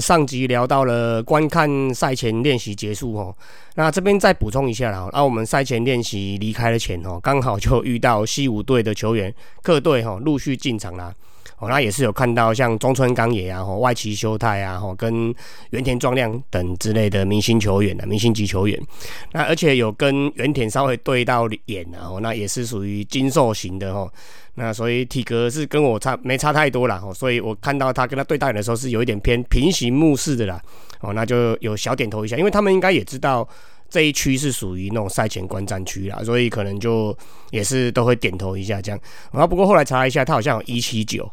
上集聊到了观看赛前练习结束哦，那这边再补充一下啦，那我们赛前练习离开了前哦，刚好就遇到西武队的球员客队哈陆续进场啦。哦，那也是有看到像中村刚也啊，吼外崎修太啊，吼跟原田壮亮等之类的明星球员的明星级球员。那而且有跟原田稍微对到眼啊，哦，那也是属于精瘦型的吼。那所以体格是跟我差没差太多啦，哦，所以我看到他跟他对到眼的时候是有一点偏平行目视的啦。哦，那就有小点头一下，因为他们应该也知道。这一区是属于那种赛前观战区啦，所以可能就也是都会点头一下这样。然后不过后来查一下，他好像有一七九，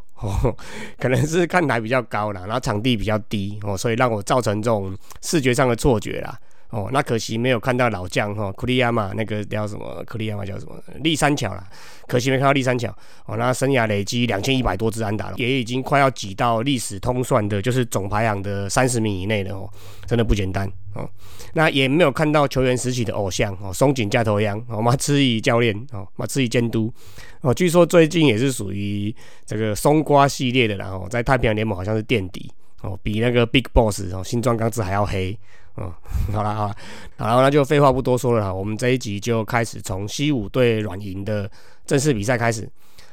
可能是看台比较高啦，然后场地比较低哦，所以让我造成这种视觉上的错觉啦。哦，那可惜没有看到老将哈，库利亚马那个叫什么？库利亚马叫什么？立三桥啦，可惜没看到立三桥。哦，那生涯累积两千一百多支安打了，也已经快要挤到历史通算的，就是总排行的三十名以内了哦，真的不简单哦。那也没有看到球员时期的偶像哦，松井架头央哦，马志毅教练哦，马志毅监督哦，据说最近也是属于这个松瓜系列的，然后在太平洋联盟好像是垫底哦，比那个 Big Boss 哦新庄刚志还要黑。嗯，好了好了，然后那就废话不多说了啦，我们这一集就开始从西武对软银的正式比赛开始。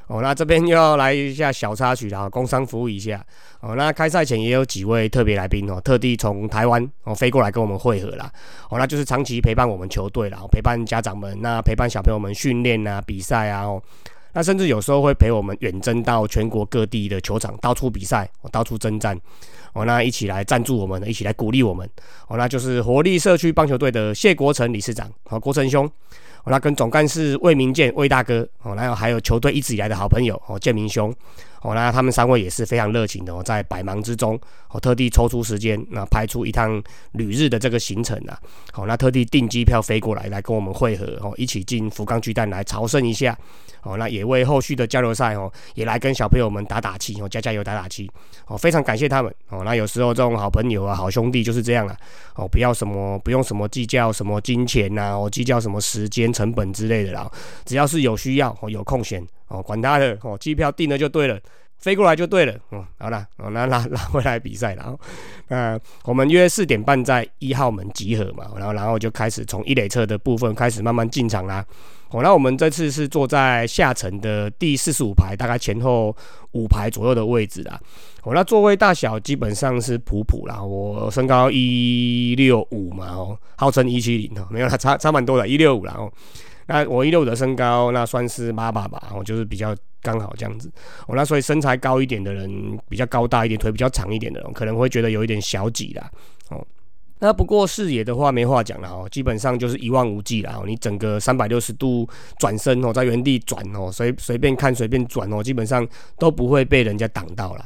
哦，那这边又要来一下小插曲啦，工商服务一下。哦，那开赛前也有几位特别来宾哦，特地从台湾哦飞过来跟我们会合啦。哦，那就是长期陪伴我们球队啦，陪伴家长们，那陪伴小朋友们训练啊、比赛啊。哦，那甚至有时候会陪我们远征到全国各地的球场，到处比赛，到处征战。哦，那一起来赞助我们，一起来鼓励我们。哦，那就是活力社区棒球队的谢国成理事长，好，国成兄。哦，那跟总干事魏明建魏大哥，哦，然后还有球队一直以来的好朋友，哦，建明兄。哦，那他们三位也是非常热情的哦，在百忙之中，哦，特地抽出时间，那排出一趟旅日的这个行程啊，好，那特地订机票飞过来，来跟我们会合，哦，一起进福冈巨蛋来朝圣一下，哦，那也为后续的交流赛，哦，也来跟小朋友们打打气，哦，加加油打打气，哦，非常感谢他们，哦，那有时候这种好朋友啊，好兄弟就是这样了，哦，不要什么，不用什么计较什么金钱呐，哦，计较什么时间成本之类的啦，只要是有需要，哦，有空闲。哦，管他的哦，机票订了就对了，飞过来就对了。嗯，好了，哦，那拉拉回来比赛了。哦，那我们约四点半在一号门集合嘛，然后然后就开始从一垒侧的部分开始慢慢进场啦。哦，那我们这次是坐在下层的第四十五排，大概前后五排左右的位置啦。哦，那座位大小基本上是普普啦。我身高一六五嘛，哦，号称一七零哦，没有啦，差差蛮多的，一六五啦。哦。那我一六五的身高，那算是妈爸吧，我就是比较刚好这样子。我那所以身材高一点的人，比较高大一点，腿比较长一点的人，可能会觉得有一点小挤啦。哦，那不过视野的话没话讲了哦，基本上就是一望无际啦。哦，你整个三百六十度转身哦，在原地转哦，随随便看随便转哦，基本上都不会被人家挡到了。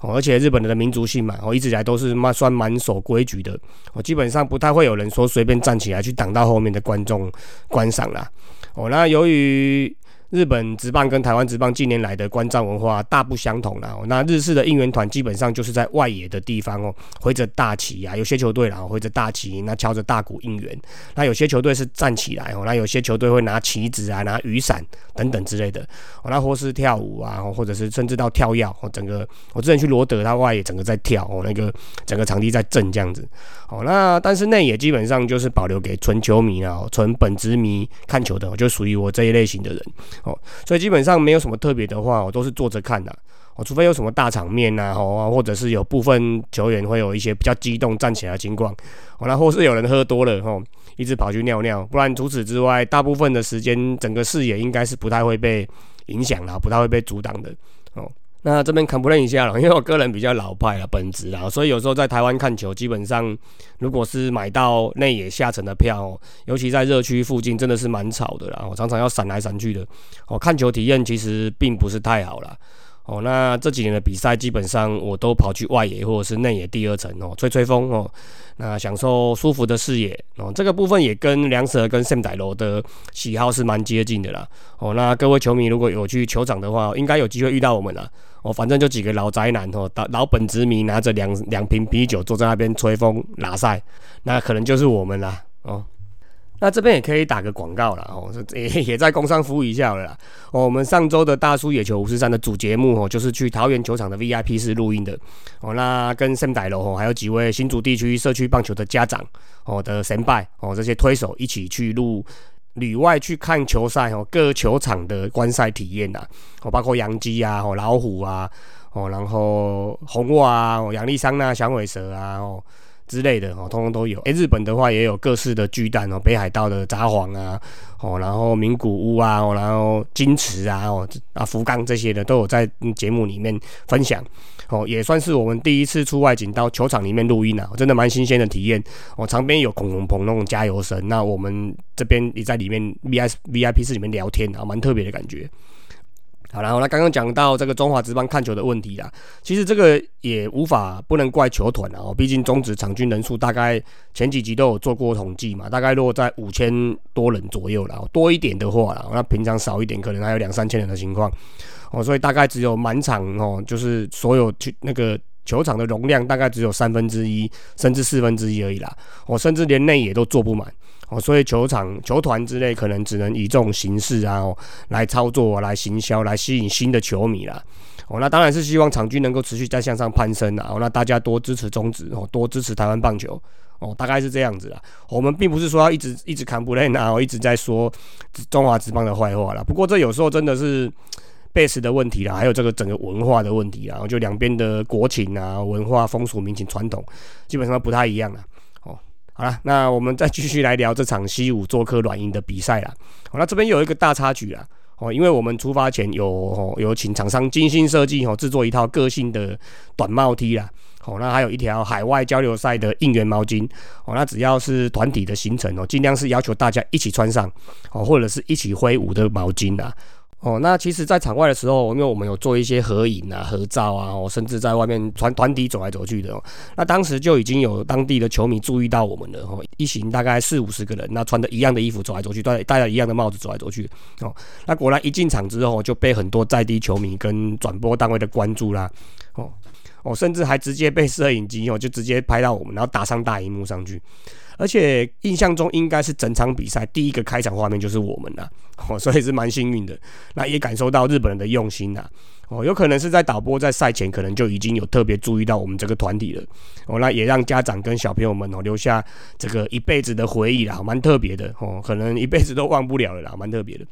哦，而且日本人的民族性嘛，哦，一直以来都是蛮算蛮守规矩的，哦，基本上不太会有人说随便站起来去挡到后面的观众观赏啦。哦，那由于。日本职棒跟台湾职棒近年来的观战文化大不相同啦。那日式的应援团基本上就是在外野的地方哦，挥着大旗啊，有些球队然后挥着大旗，那敲着大鼓应援。那有些球队是站起来哦，那有些球队会拿旗子啊，拿雨伞等等之类的。哦，那或是跳舞啊，或者是甚至到跳跃哦，整个我之前去罗德，他外野整个在跳哦，那个整个场地在震这样子。哦，那但是内野基本上就是保留给纯球迷啊，纯本职迷看球的，就属于我这一类型的人。哦，所以基本上没有什么特别的话，我都是坐着看的。哦，除非有什么大场面呐，哦，或者是有部分球员会有一些比较激动站起来的情况，哦，那或是有人喝多了，哦，一直跑去尿尿，不然除此之外，大部分的时间整个视野应该是不太会被影响啦，不太会被阻挡的。那这边 complain 一下了，因为我个人比较老派了，本质啊，所以有时候在台湾看球，基本上如果是买到内野下层的票，尤其在热区附近，真的是蛮吵的啦，我常常要闪来闪去的，哦，看球体验其实并不是太好了。哦，那这几年的比赛基本上我都跑去外野或者是内野第二层哦，吹吹风哦，那享受舒服的视野哦。这个部分也跟梁蛇跟圣仔罗的喜好是蛮接近的啦。哦，那各位球迷如果有去球场的话，应该有机会遇到我们了。哦，反正就几个老宅男哦，老老本职迷拿着两两瓶啤酒坐在那边吹风拉赛，那可能就是我们啦。哦。那这边也可以打个广告了哦，也 也在工商服务一下了啦。哦，我们上周的大叔野球五十三的主节目哦，就是去桃园球场的 VIP 室录音的哦。那跟 Sam 仔楼哦，还有几位新竹地区社区棒球的家长哦的神拜哦，这些推手一起去录旅外去看球赛哦，各球场的观赛体验呐。哦，包括洋基啊，哦老虎啊，哦然后红袜啊，哦杨丽桑那响尾蛇啊，哦。之类的哦，通通都有。诶，日本的话也有各式的巨蛋哦，北海道的札幌啊，哦，然后名古屋啊，哦，然后金池啊，哦，啊福冈这些的都有在节目里面分享。哦，也算是我们第一次出外景到球场里面录音啊，真的蛮新鲜的体验。哦，场边有空空棚那种加油声，那我们这边也在里面 V I V I P 室里面聊天啊，蛮特别的感觉。好，然后那，刚刚讲到这个中华职棒看球的问题啦，其实这个也无法不能怪球团啊，毕竟中职场均人数大概前几集都有做过统计嘛，大概落在五千多人左右啦，多一点的话啦，那平常少一点可能还有两三千人的情况，哦，所以大概只有满场哦，就是所有去那个球场的容量大概只有三分之一甚至四分之一而已啦，哦，甚至连内野都坐不满。哦，所以球场、球团之类可能只能以这种形式啊，来操作、来行销、来吸引新的球迷啦。哦，那当然是希望场均能够持续再向上攀升啊。哦，那大家多支持中职哦，多支持台湾棒球哦，大概是这样子啦。我们并不是说要一直一直扛不累啊，一直在说中华职棒的坏话啦。不过这有时候真的是 base 的问题啦，还有这个整个文化的问题啦。就两边的国情啊、文化、风俗民情、传统，基本上不太一样啦。好了，那我们再继续来聊这场西武做客软银的比赛啦。好，那这边有一个大插曲啦。哦，因为我们出发前有有请厂商精心设计哦，制作一套个性的短帽 T 啦。哦，那还有一条海外交流赛的应援毛巾。哦，那只要是团体的行程哦，尽量是要求大家一起穿上哦，或者是一起挥舞的毛巾啦。哦，那其实，在场外的时候，因为我们有做一些合影啊、合照啊，哦，甚至在外面团团体走来走去的哦，那当时就已经有当地的球迷注意到我们了哦，一行大概四五十个人，那穿着一样的衣服走来走去，戴戴着一样的帽子走来走去哦，那果然一进场之后就被很多在地球迷跟转播单位的关注啦，哦。哦，甚至还直接被摄影机哦就直接拍到我们，然后打上大荧幕上去。而且印象中应该是整场比赛第一个开场画面就是我们呐，哦，所以是蛮幸运的。那也感受到日本人的用心呐，哦，有可能是在导播在赛前可能就已经有特别注意到我们这个团体了，哦，那也让家长跟小朋友们哦留下这个一辈子的回忆啦，蛮特别的哦，可能一辈子都忘不了了啦，蛮特别的。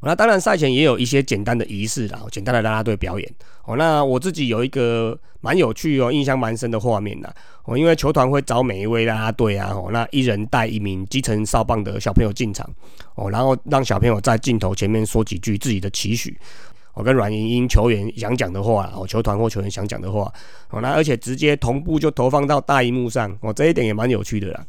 那当然，赛前也有一些简单的仪式啦，简单的啦啦队表演。哦，那我自己有一个蛮有趣哦，印象蛮深的画面呐。哦，因为球团会找每一位啦啦队啊，哦，那一人带一名基层哨棒的小朋友进场，哦，然后让小朋友在镜头前面说几句自己的期许，我跟阮莹莹球员想讲的话，哦，球团或球员想讲的话，哦，那而且直接同步就投放到大荧幕上，哦，这一点也蛮有趣的啦。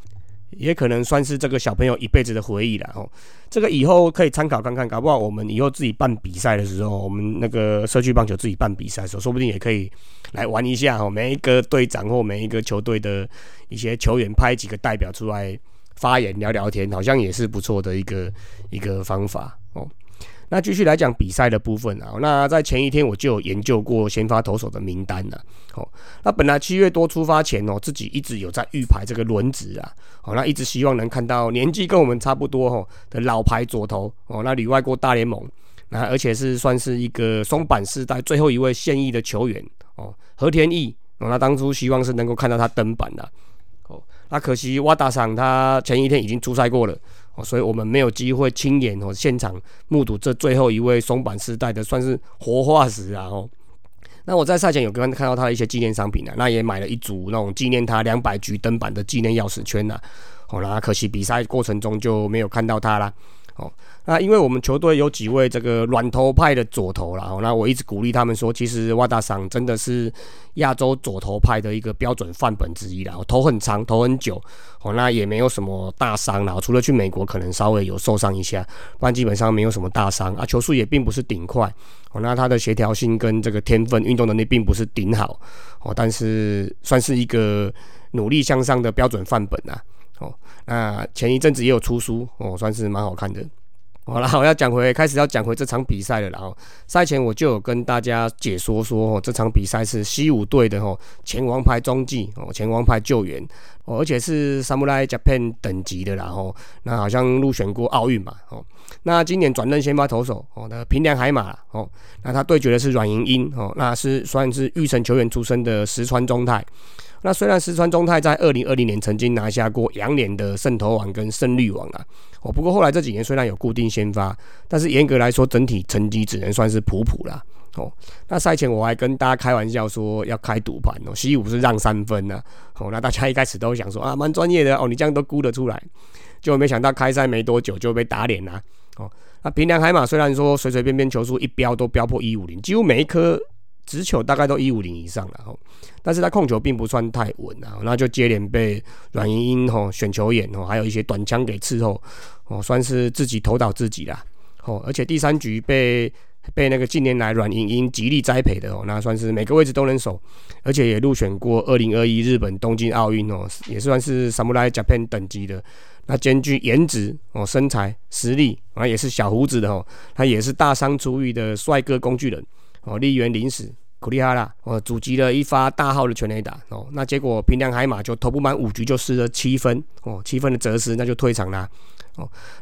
也可能算是这个小朋友一辈子的回忆了哦。这个以后可以参考看看，搞不好我们以后自己办比赛的时候，我们那个社区棒球自己办比赛的时候，说不定也可以来玩一下哦。每一个队长或每一个球队的一些球员派几个代表出来发言聊聊天，好像也是不错的一个一个方法哦。那继续来讲比赛的部分啊，那在前一天我就有研究过先发投手的名单了。哦，那本来七月多出发前哦，自己一直有在预排这个轮值啊。哦，那一直希望能看到年纪跟我们差不多哦的老牌左投哦，那旅外过大联盟，那而且是算是一个松板世代最后一位现役的球员哦，和田义哦，那当初希望是能够看到他登板的。哦，那可惜瓦达桑他前一天已经出赛过了。所以我们没有机会亲眼哦现场目睹这最后一位松板时代的算是活化石啊哦。那我在赛前有跟看到他的一些纪念商品啊，那也买了一组那种纪念他两百局登板的纪念钥匙圈呐。好啦，可惜比赛过程中就没有看到他啦。哦，那因为我们球队有几位这个软头派的左投啦，哦，那我一直鼓励他们说，其实瓦达桑真的是亚洲左投派的一个标准范本之一啦。头很长，头很久，哦，那也没有什么大伤啦，除了去美国可能稍微有受伤一下，不然基本上没有什么大伤啊。球速也并不是顶快，哦，那他的协调性跟这个天分、运动能力并不是顶好，哦，但是算是一个努力向上的标准范本啊。哦，那前一阵子也有出书哦，算是蛮好看的。好了，我要讲回开始要讲回这场比赛了。然后赛前我就有跟大家解说说，哦，这场比赛是西武队的哦前王牌中继哦前王牌救援哦，而且是 Samurai Japan 等级的。然后那好像入选过奥运嘛哦。那今年转任先发投手哦，那平良海马哦，那他对决的是阮莹英哦，那是算是玉成球员出身的石川中泰。那虽然石川中泰在二零二零年曾经拿下过羊年的胜投王跟胜率王啊，哦，不过后来这几年虽然有固定先发，但是严格来说整体成绩只能算是普普啦。哦，那赛前我还跟大家开玩笑说要开赌盘哦，西武是让三分呢。哦，那大家一开始都想说啊，蛮专业的哦，你这样都估得出来，结果没想到开赛没多久就被打脸啦。哦，那平良海马虽然说随随便便球速一飙都飙破一五零，几乎每一颗。直球大概都一五零以上了哈，但是他控球并不算太稳啊，那就接连被阮莹莹吼选球眼吼，还有一些短枪给伺候哦，算是自己投倒自己啦哦，而且第三局被被那个近年来阮莹莹极力栽培的哦，那算是每个位置都能守，而且也入选过二零二一日本东京奥运哦，也算是 Samurai Japan 等级的，那兼具颜值哦、身材实力啊，也是小胡子的哦，他也是大伤初愈的帅哥工具人。哦，立原临死苦力哈啦，哦，阻击了一发大号的全垒打哦，那结果平良海马就投不满五局就失了七分哦，七分的折失，那就退场啦。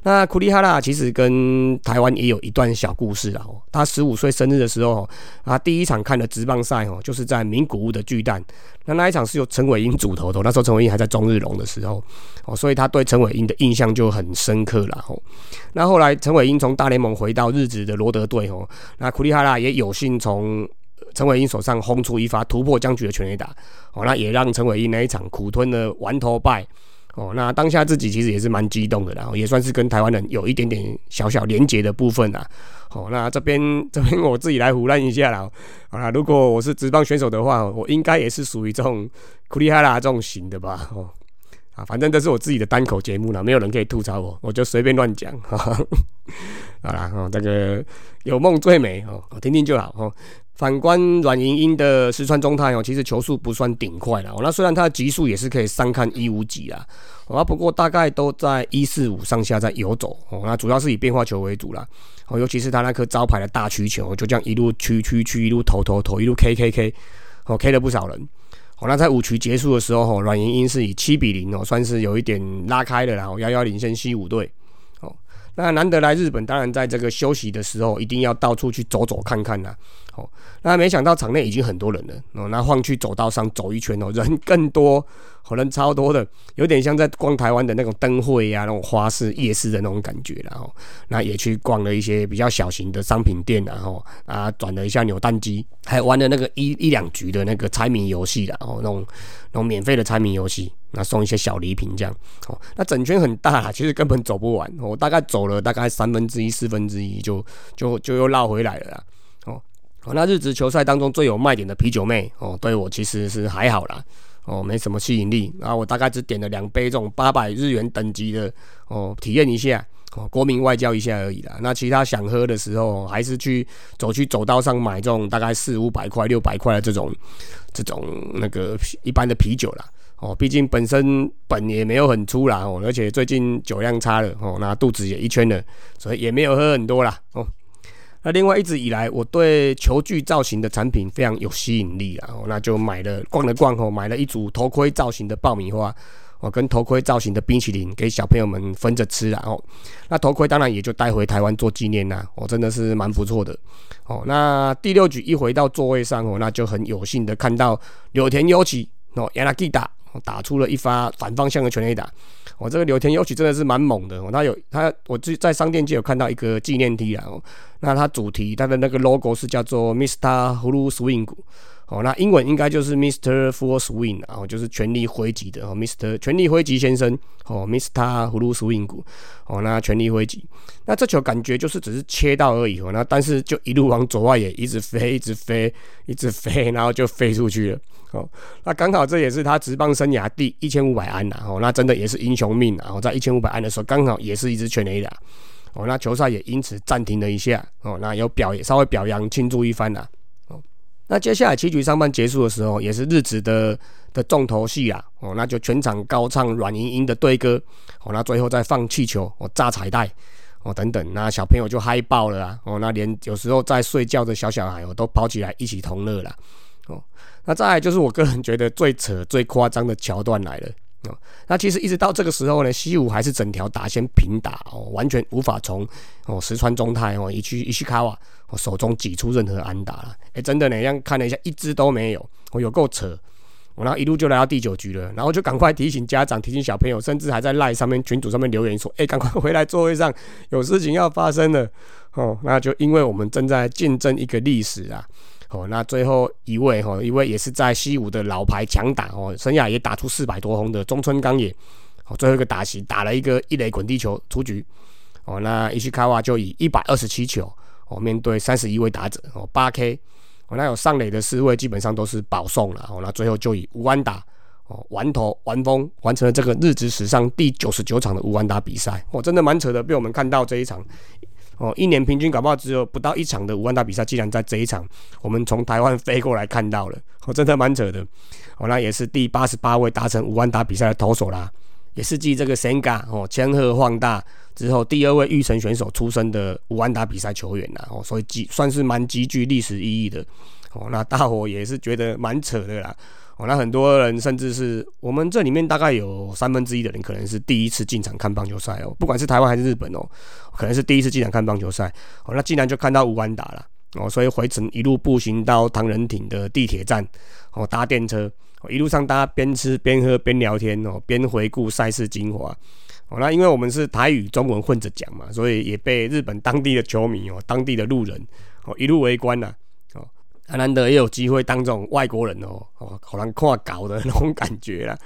那苦力哈啦其实跟台湾也有一段小故事啦哦，他十五岁生日的时候啊，第一场看的直棒赛哦，就是在名古屋的巨蛋，那那一场是由陈伟英主投的，那时候陈伟英还在中日龙的时候哦，所以他对陈伟英的印象就很深刻了哦。那后来陈伟英从大联盟回到日职的罗德队哦，那苦力哈啦也有幸从陈伟英手上轰出一发突破僵局的全垒打，哦，那也让陈伟英那一场苦吞的完头败，哦，那当下自己其实也是蛮激动的，然后也算是跟台湾人有一点点小小连结的部分啊，哦，那这边这边我自己来胡乱一下啦，好啦，如果我是职棒选手的话，我应该也是属于这种苦力哈拉这种型的吧，哦，啊，反正这是我自己的单口节目了，没有人可以吐槽我，我就随便乱讲，好啦，哦，这个有梦最美哦，我听听就好哦。反观阮莹莹的石川中泰哦，其实球速不算顶快啦。哦，那虽然他的极速也是可以三看一五几啦，哦，不过大概都在一四五上下在游走哦，那主要是以变化球为主啦。哦，尤其是他那颗招牌的大曲球，就这样一路曲曲曲一路投投投一路 K K K，哦 K 了不少人。哦，那在五局结束的时候，哦，阮莹莹是以七比零哦，算是有一点拉开了啦，遥遥领先西武队。那难得来日本，当然在这个休息的时候，一定要到处去走走看看呐。哦，那没想到场内已经很多人了哦，那晃去走道上走一圈哦，人更多，可能超多的，有点像在逛台湾的那种灯会呀，那种花市夜市的那种感觉然后，那也去逛了一些比较小型的商品店，然后啊转了一下扭蛋机，还玩了那个一一两局的那个猜谜游戏然后那种那种免费的猜谜游戏，那送一些小礼品这样，哦，那整圈很大，其实根本走不完，我大概走了大概三分之一、四分之一就就就又绕回来了啦哦。那日职球赛当中最有卖点的啤酒妹哦，对我其实是还好啦，哦，没什么吸引力。然后我大概只点了两杯这种八百日元等级的哦，体验一下哦，国民外交一下而已啦。那其他想喝的时候，还是去走去走道上买这种大概四五百块、六百块的这种这种那个一般的啤酒啦。哦，毕竟本身本也没有很粗啦哦，而且最近酒量差了哦，那肚子也一圈了，所以也没有喝很多啦哦。那另外一直以来，我对球具造型的产品非常有吸引力啊，那就买了逛了逛后，买了一组头盔造型的爆米花，哦，跟头盔造型的冰淇淋给小朋友们分着吃然后，那头盔当然也就带回台湾做纪念啦，哦，真的是蛮不错的，哦，那第六局一回到座位上哦，那就很有幸的看到柳田优起哦，亚拉吉打打出了一发反方向的全垒打。我这个柳田优起真的是蛮猛的哦，他有他我最在商店街有看到一个纪念 T 啊，那它主题它的那个 logo 是叫做 Mr. Full Swing，哦，那英文应该就是 Mr. Full Swing，然后就是全力挥击的哦，Mr. 全力挥击先生哦，Mr. Full Swing，哦，那全力挥击，那这球感觉就是只是切到而已哦，那但是就一路往左外野一直飞，一直飞，一直飞，然后就飞出去了。哦，那刚好这也是他职棒生涯第一千五百安呐，哦，那真的也是英雄命啊！哦，在一千五百安的时候，刚好也是一支全垒打，哦，那球赛也因此暂停了一下，哦，那有表也稍微表扬庆祝一番呐，那接下来七局上半结束的时候，也是日子的的重头戏啊，哦，那就全场高唱阮莹莹的队歌，哦，那最后再放气球，哦，炸彩带。哦等等，那小朋友就嗨爆了啊！哦，那连有时候在睡觉的小小孩哦都跑起来一起同乐了。哦，那再就是我个人觉得最扯、最夸张的桥段来了。哦，那其实一直到这个时候呢，西武还是整条打线平打哦，完全无法从哦石川中泰哦一去一去卡瓦我手中挤出任何安打了。哎，真的呢，这样看了一下，一支都没有，我有够扯。我然后一路就来到第九局了，然后就赶快提醒家长、提醒小朋友，甚至还在赖上面群组上面留言说：“哎，赶快回来座位上，有事情要发生了。”哦，那就因为我们正在见证一个历史啊。哦，那最后一位哈，一位也是在西武的老牌强打哦，生涯也打出四百多轰的中村刚也，哦，最后一个打席打了一个一垒滚地球出局。哦，那伊西卡瓦就以一百二十七球哦，面对三十一位打者哦，八 K。哦，那有上垒的四位基本上都是保送了，哦，那最后就以五安打，哦，完投完封，完成了这个日职史上第九十九场的五安打比赛，哦，真的蛮扯的，被我们看到这一场，哦，一年平均搞不好只有不到一场的五安打比赛，竟然在这一场，我们从台湾飞过来看到了，哦，真的蛮扯的，哦，那也是第八十八位达成五安打比赛的投手啦。也是继这个 Senga 哦，千鹤放大之后，第二位预成选手出身的五安打比赛球员啦，哦，所以极算是蛮极具历史意义的哦。那大伙也是觉得蛮扯的啦，哦，那很多人甚至是我们这里面大概有三分之一的人，可能是第一次进场看棒球赛哦，不管是台湾还是日本哦，可能是第一次进场看棒球赛哦，那竟然就看到五安打了哦，所以回程一路步行到唐人町的地铁站哦，搭电车。一路上大家边吃边喝边聊天哦，边回顾赛事精华哦。那因为我们是台语中文混着讲嘛，所以也被日本当地的球迷哦、当地的路人哦一路围观呐哦。难得也有机会当这种外国人哦哦，可能看搞的那种感觉啦。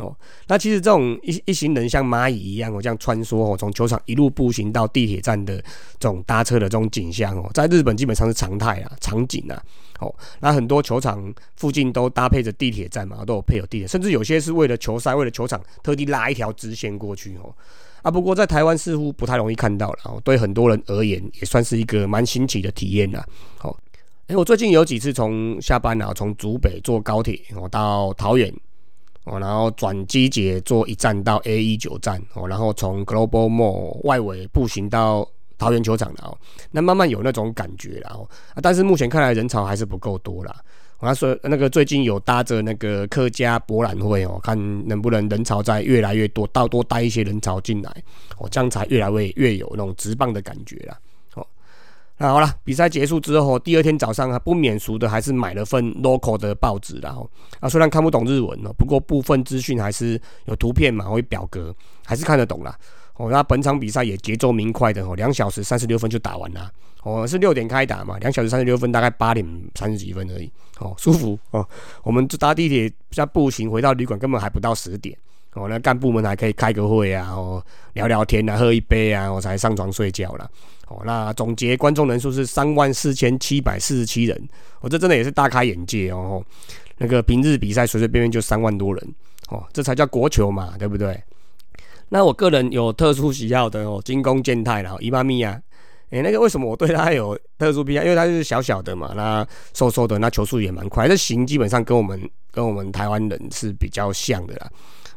哦，那其实这种一一行人像蚂蚁一样哦，这样穿梭哦，从球场一路步行到地铁站的这种搭车的这种景象哦，在日本基本上是常态啊，场景啊。哦，那很多球场附近都搭配着地铁站嘛，都有配有地铁，甚至有些是为了球赛、为了球场特地拉一条支线过去哦。啊，不过在台湾似乎不太容易看到了哦，对很多人而言也算是一个蛮新奇的体验啦。好，哎，我最近有几次从下班啊，从竹北坐高铁哦到桃园。哦，然后转机捷坐一站到 A 一九站哦，然后从 Global Mall 外围步行到桃园球场了哦，那慢慢有那种感觉了哦，但是目前看来人潮还是不够多啦。我说那个最近有搭着那个客家博览会哦，看能不能人潮再越来越多，到多带一些人潮进来哦，这样才越来越越有那种直棒的感觉啦。那好了，比赛结束之后，第二天早上啊，不免俗的还是买了份 local 的报纸，然后啊，虽然看不懂日文哦，不过部分资讯还是有图片嘛，会表格，还是看得懂啦。哦，那本场比赛也节奏明快的哦，两小时三十六分就打完了。哦，是六点开打嘛，两小时三十六分，大概八点三十几分而已。哦，舒服哦。我们就搭地铁加步行回到旅馆，根本还不到十点。哦，那干部们还可以开个会啊，哦，聊聊天啊，喝一杯啊，我才上床睡觉了。哦，那总结观众人数是三万四千七百四十七人，我这真的也是大开眼界哦。那个平日比赛随随便便就三万多人，哦，这才叫国球嘛，对不对？那我个人有特殊喜好的哦，精工健太啦，伊妈咪啊，诶，那个为什么我对他有特殊偏爱？因为他是小小的嘛，那瘦瘦的，那球速也蛮快，这型基本上跟我们跟我们台湾人是比较像的啦。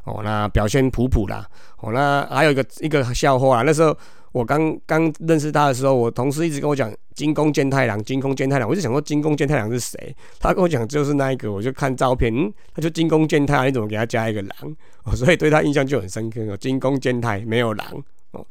哦，那表现普普啦。哦，那还有一个一个笑话啊，那时候。我刚刚认识他的时候，我同事一直跟我讲金宫健太郎，金宫健太郎，我就想说金宫健太郎是谁？他跟我讲就是那一个，我就看照片，嗯，他就金宫健太郎，你怎么给他加一个狼？哦，所以对他印象就很深刻哦。金宫健太没有狼哦，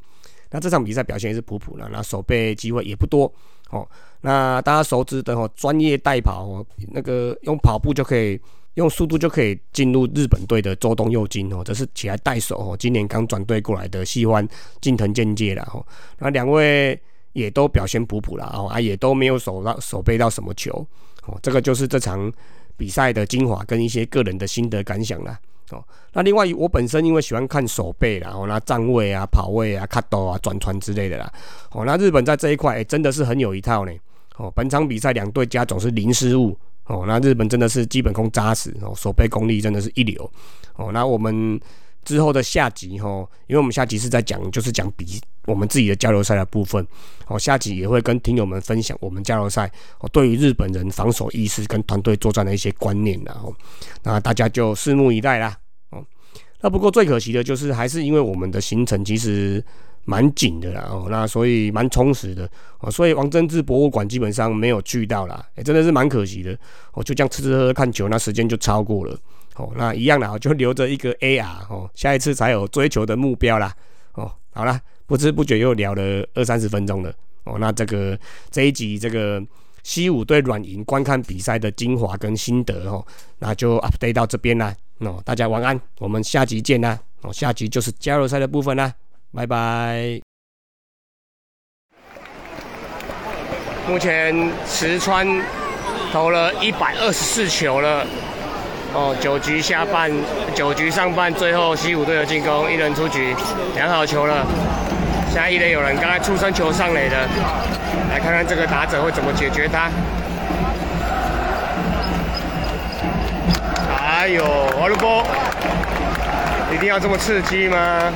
那这场比赛表现也是普普的，那守备机会也不多哦。那大家熟知的哦，专业代跑哦，那个用跑步就可以。用速度就可以进入日本队的周东佑金哦，这是起来带手哦，今年刚转队过来的西欢近藤健介了哦，那两位也都表现普普了哦，啊也都没有守到守备到什么球哦，这个就是这场比赛的精华跟一些个人的心得感想啦哦。那另外我本身因为喜欢看守备啦，哦那站位啊、跑位啊、卡斗啊、转传之类的啦哦，那日本在这一块真的是很有一套呢哦。本场比赛两队加总是零失误。哦，那日本真的是基本功扎实哦，守备功力真的是一流哦。那我们之后的下集哈，因为我们下集是在讲，就是讲比我们自己的交流赛的部分哦。下集也会跟听友们分享我们交流赛哦，对于日本人防守意识跟团队作战的一些观念然后，那大家就拭目以待啦哦。那不过最可惜的就是，还是因为我们的行程其实蛮紧的啦哦，那所以蛮充实的哦，所以王贞治博物馆基本上没有去到啦，哎，真的是蛮可惜的哦，就这样吃吃喝喝看球，那时间就超过了哦，那一样的就留着一个 AR 哦，下一次才有追求的目标啦哦，好啦，不知不觉又聊了二三十分钟了哦，那这个这一集这个西武对软银观看比赛的精华跟心得哦，那就 update 到这边啦，哦，大家晚安，我们下集见啦，哦，下集就是加入赛的部分啦。拜拜。目前池川投了一百二十四球了，哦，九局下半，九局上半，最后西武队的进攻，一人出局，两好球了。现在一垒有人，刚才出生球上垒的，来看看这个打者会怎么解决他。哎呦，我的波，一定要这么刺激吗？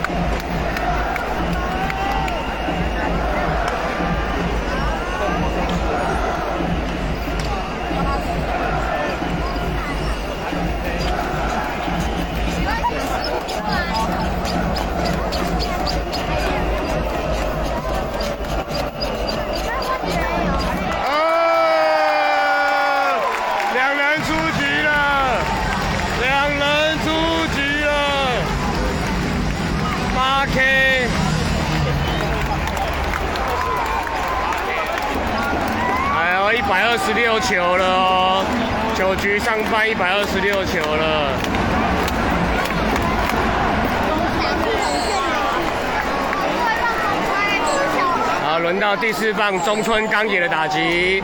上半一百二十六球了。好，轮到第四棒中村刚野的打击。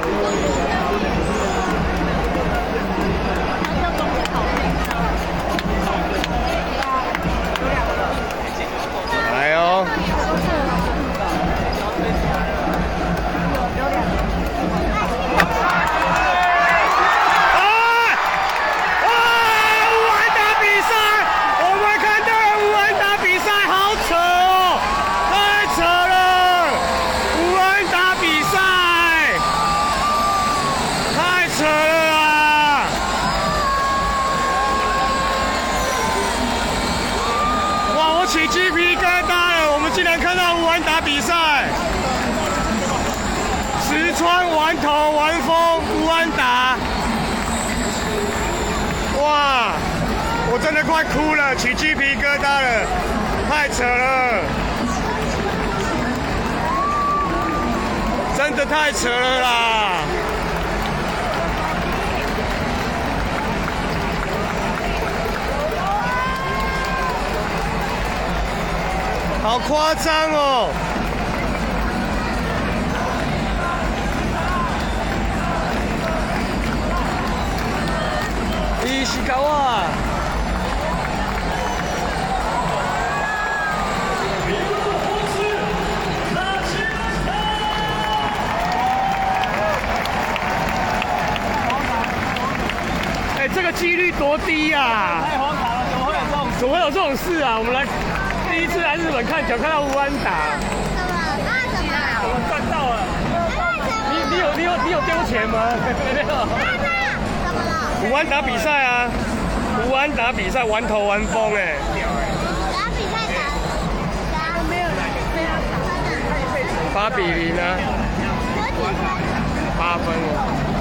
起鸡皮疙瘩了，太扯了，真的太扯了啦！好夸张哦！伊是搞啊！这个几率多低呀！太荒唐了，怎么会有这种？怎么会有这种事啊？我们来第一次来日本看球，看到吴安达。什么？啊什么？我赚到了！你你有你有你有丢钱吗？没有。怎么了？吴安达比赛啊！武安达比赛玩头玩疯哎！打比赛打打没有人被他打，八比零啊！八分哦。